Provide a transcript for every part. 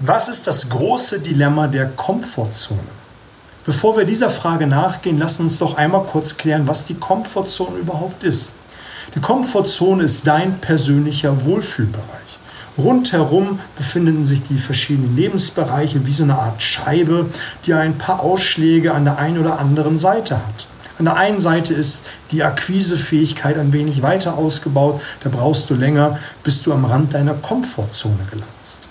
Was ist das große Dilemma der Komfortzone? Bevor wir dieser Frage nachgehen, lass uns doch einmal kurz klären, was die Komfortzone überhaupt ist. Die Komfortzone ist dein persönlicher Wohlfühlbereich. Rundherum befinden sich die verschiedenen Lebensbereiche wie so eine Art Scheibe, die ein paar Ausschläge an der einen oder anderen Seite hat. An der einen Seite ist die Akquisefähigkeit ein wenig weiter ausgebaut, da brauchst du länger, bis du am Rand deiner Komfortzone gelangst.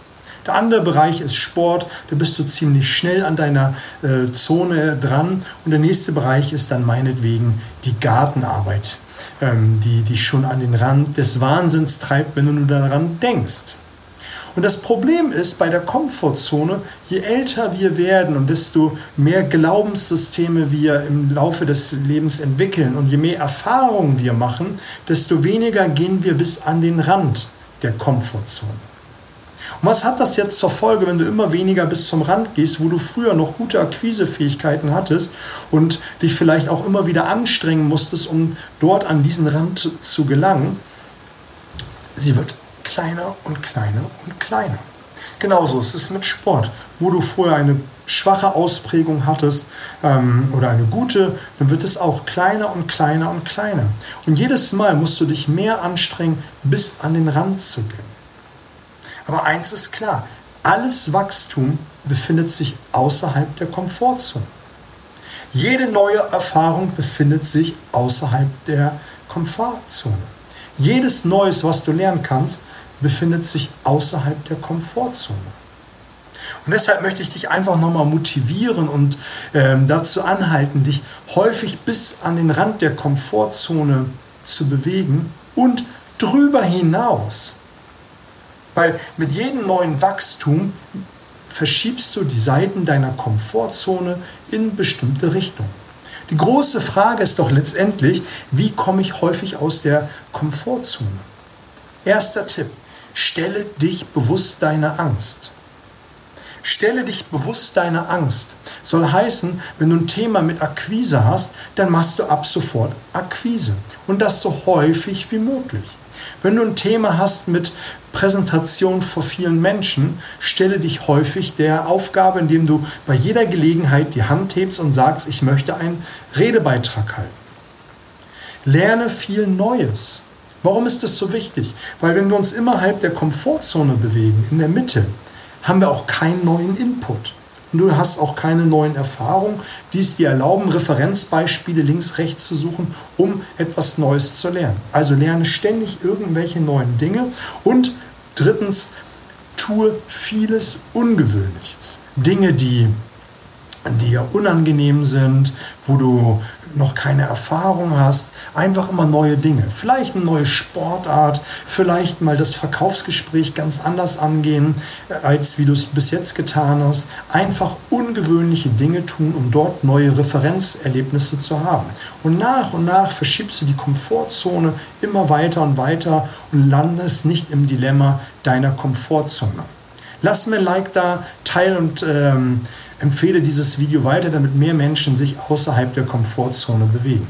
Der andere Bereich ist Sport, da bist du ziemlich schnell an deiner äh, Zone dran. Und der nächste Bereich ist dann meinetwegen die Gartenarbeit, ähm, die dich schon an den Rand des Wahnsinns treibt, wenn du nur daran denkst. Und das Problem ist bei der Komfortzone, je älter wir werden und desto mehr Glaubenssysteme wir im Laufe des Lebens entwickeln und je mehr Erfahrungen wir machen, desto weniger gehen wir bis an den Rand der Komfortzone. Und was hat das jetzt zur Folge, wenn du immer weniger bis zum Rand gehst, wo du früher noch gute Akquisefähigkeiten hattest und dich vielleicht auch immer wieder anstrengen musstest, um dort an diesen Rand zu gelangen? Sie wird kleiner und kleiner und kleiner. Genauso ist es mit Sport, wo du vorher eine schwache Ausprägung hattest ähm, oder eine gute, dann wird es auch kleiner und kleiner und kleiner. Und jedes Mal musst du dich mehr anstrengen, bis an den Rand zu gehen. Aber eins ist klar, alles Wachstum befindet sich außerhalb der Komfortzone. Jede neue Erfahrung befindet sich außerhalb der Komfortzone. Jedes Neues, was du lernen kannst, befindet sich außerhalb der Komfortzone. Und deshalb möchte ich dich einfach nochmal motivieren und ähm, dazu anhalten, dich häufig bis an den Rand der Komfortzone zu bewegen und drüber hinaus. Weil mit jedem neuen Wachstum verschiebst du die Seiten deiner Komfortzone in bestimmte Richtungen. Die große Frage ist doch letztendlich, wie komme ich häufig aus der Komfortzone? Erster Tipp, stelle dich bewusst deiner Angst. Stelle dich bewusst deiner Angst. Soll heißen, wenn du ein Thema mit Akquise hast, dann machst du ab sofort Akquise. Und das so häufig wie möglich. Wenn du ein Thema hast mit Präsentation vor vielen Menschen, stelle dich häufig der Aufgabe, indem du bei jeder Gelegenheit die Hand hebst und sagst, ich möchte einen Redebeitrag halten. Lerne viel Neues. Warum ist das so wichtig? Weil wenn wir uns innerhalb der Komfortzone bewegen, in der Mitte, haben wir auch keinen neuen Input. Du hast auch keine neuen Erfahrungen, die es dir erlauben, Referenzbeispiele links, rechts zu suchen, um etwas Neues zu lernen. Also lerne ständig irgendwelche neuen Dinge und drittens, tue vieles Ungewöhnliches. Dinge, die dir unangenehm sind, wo du noch keine Erfahrung hast, einfach immer neue Dinge. Vielleicht eine neue Sportart, vielleicht mal das Verkaufsgespräch ganz anders angehen, äh, als wie du es bis jetzt getan hast. Einfach ungewöhnliche Dinge tun, um dort neue Referenzerlebnisse zu haben. Und nach und nach verschiebst du die Komfortzone immer weiter und weiter und landest nicht im Dilemma deiner Komfortzone. Lass mir ein Like da, teil und ähm, empfehle dieses Video weiter, damit mehr Menschen sich außerhalb der Komfortzone bewegen.